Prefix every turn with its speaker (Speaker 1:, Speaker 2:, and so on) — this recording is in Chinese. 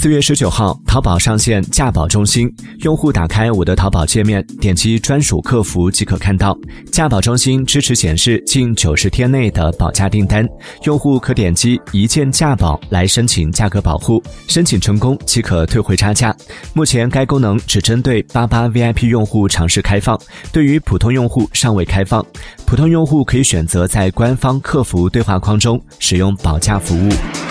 Speaker 1: 四月十九号淘宝上线价保中心用户打开我的淘宝界面点击专属客服即可看到。价保中心支持显示近九十天内的保价订单用户可点击一键价保来申请价格保护申请成功即可退回差价。目前该功能只针对八八 vip 用户尝试开放对于普通用户尚未开放。普通用户可以选择在官方客服对话框中使用保价服务。